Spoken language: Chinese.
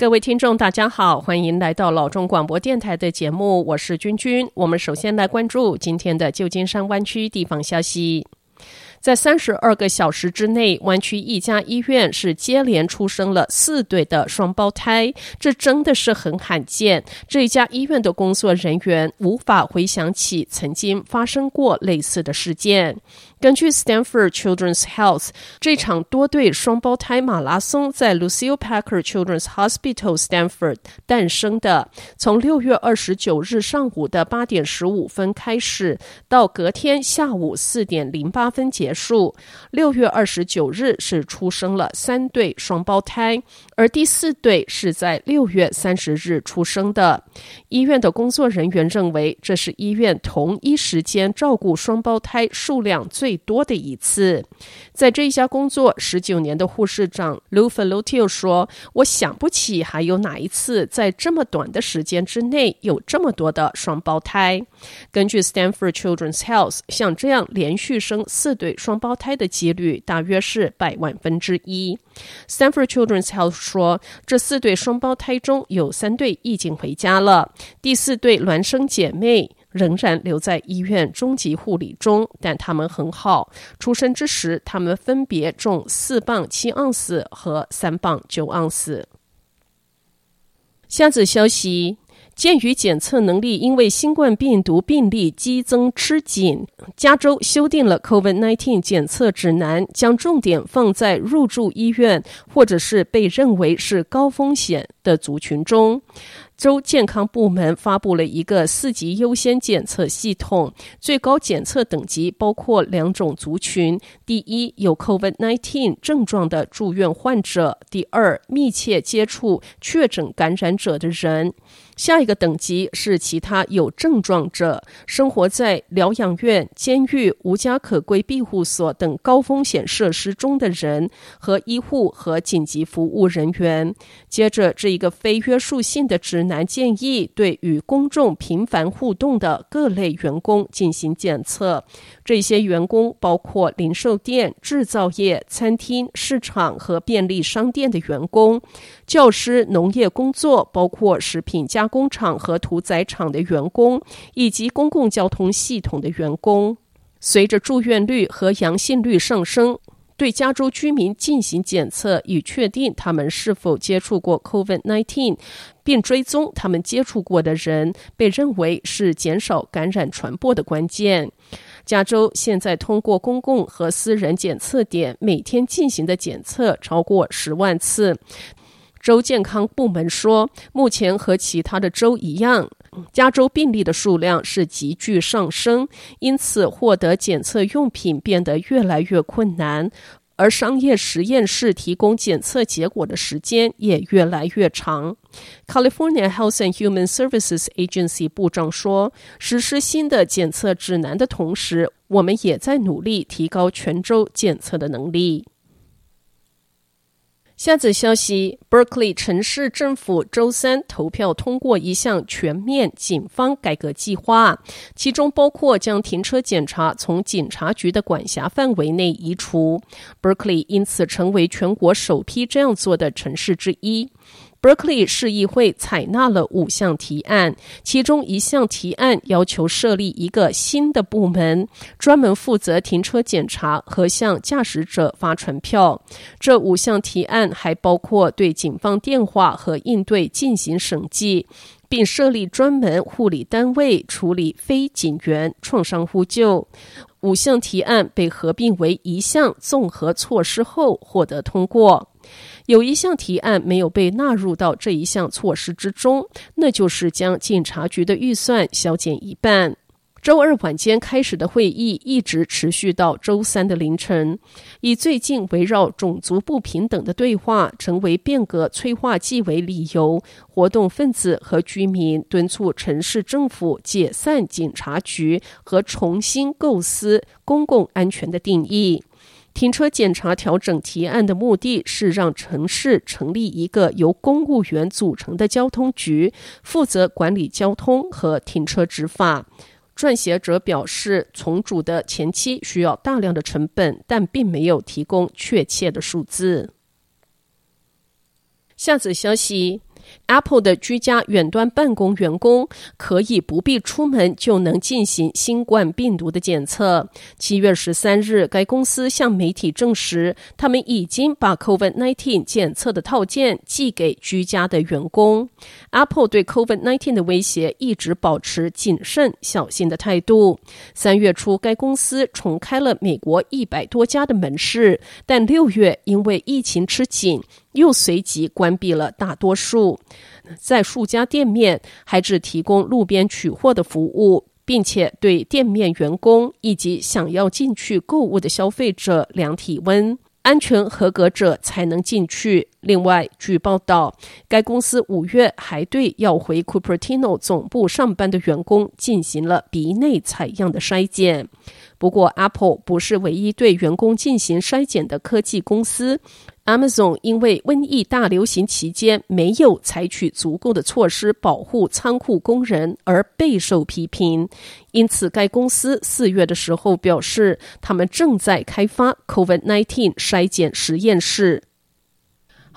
各位听众，大家好，欢迎来到老中广播电台的节目，我是君君。我们首先来关注今天的旧金山湾区地方消息。在三十二个小时之内，湾区一家医院是接连出生了四对的双胞胎，这真的是很罕见。这家医院的工作人员无法回想起曾经发生过类似的事件。根据 Stanford Children's Health，这场多对双胞胎马拉松在 Lucille Packard Children's Hospital Stanford 诞生的。从六月二十九日上午的八点十五分开始，到隔天下午四点零八分结束。六月二十九日是出生了三对双胞胎，而第四对是在六月三十日出生的。医院的工作人员认为，这是医院同一时间照顾双胞胎数量最最多的一次，在这一家工作十九年的护士长 Lou Falotio 说：“我想不起还有哪一次在这么短的时间之内有这么多的双胞胎。”根据 Stanford Children's Health，像这样连续生四对双胞胎的几率大约是百万分之一。Stanford Children's Health 说，这四对双胞胎中有三对已经回家了，第四对孪生姐妹。仍然留在医院终级护理中，但他们很好。出生之时，他们分别重四磅七盎司和三磅九盎司。下则消息：鉴于检测能力因为新冠病毒病例激增吃紧，加州修订了 COVID-19 检测指南，将重点放在入住医院或者是被认为是高风险的族群中。州健康部门发布了一个四级优先检测系统，最高检测等级包括两种族群：第一，有 COVID-19 症状的住院患者；第二，密切接触确诊感染者的人。下一个等级是其他有症状者，生活在疗养院、监狱、无家可归庇护所等高风险设施中的人和医护和紧急服务人员。接着，这一个非约束性的指南建议对与公众频繁互动的各类员工进行检测。这些员工包括零售店、制造业、餐厅、市场和便利商店的员工，教师、农业工作，包括食品加工厂和屠宰场的员工，以及公共交通系统的员工。随着住院率和阳性率上升，对加州居民进行检测，以确定他们是否接触过 COVID-19，并追踪他们接触过的人，被认为是减少感染传播的关键。加州现在通过公共和私人检测点每天进行的检测超过十万次。州健康部门说，目前和其他的州一样，加州病例的数量是急剧上升，因此获得检测用品变得越来越困难，而商业实验室提供检测结果的时间也越来越长。California Health and Human Services Agency 部长说，实施新的检测指南的同时，我们也在努力提高全州检测的能力。下则消息：Berkeley 城市政府周三投票通过一项全面警方改革计划，其中包括将停车检查从警察局的管辖范围内移除。Berkeley 因此成为全国首批这样做的城市之一。Berkeley 市议会采纳了五项提案，其中一项提案要求设立一个新的部门，专门负责停车检查和向驾驶者发传票。这五项提案还包括对警方电话和应对进行审计，并设立专门护理单位处理非警员创伤呼救。五项提案被合并为一项综合措施后获得通过。有一项提案没有被纳入到这一项措施之中，那就是将警察局的预算削减一半。周二晚间开始的会议一直持续到周三的凌晨，以最近围绕种族不平等的对话成为变革催化剂为理由，活动分子和居民敦促城市政府解散警察局和重新构思公共安全的定义。停车检查调整提案的目的是让城市成立一个由公务员组成的交通局，负责管理交通和停车执法。撰写者表示，重组的前期需要大量的成本，但并没有提供确切的数字。下则消息。Apple 的居家远端办公员工可以不必出门就能进行新冠病毒的检测。七月十三日，该公司向媒体证实，他们已经把 COVID-19 检测的套件寄给居家的员工。Apple 对 COVID-19 的威胁一直保持谨慎小心的态度。三月初，该公司重开了美国一百多家的门市，但六月因为疫情吃紧。又随即关闭了大多数，在数家店面还只提供路边取货的服务，并且对店面员工以及想要进去购物的消费者量体温，安全合格者才能进去。另外，据报道，该公司五月还对要回 Cupertino 总部上班的员工进行了鼻内采样的筛检。不过，Apple 不是唯一对员工进行筛检的科技公司。Amazon 因为瘟疫大流行期间没有采取足够的措施保护仓库工人而备受批评，因此该公司四月的时候表示，他们正在开发 COVID-19 筛检实验室。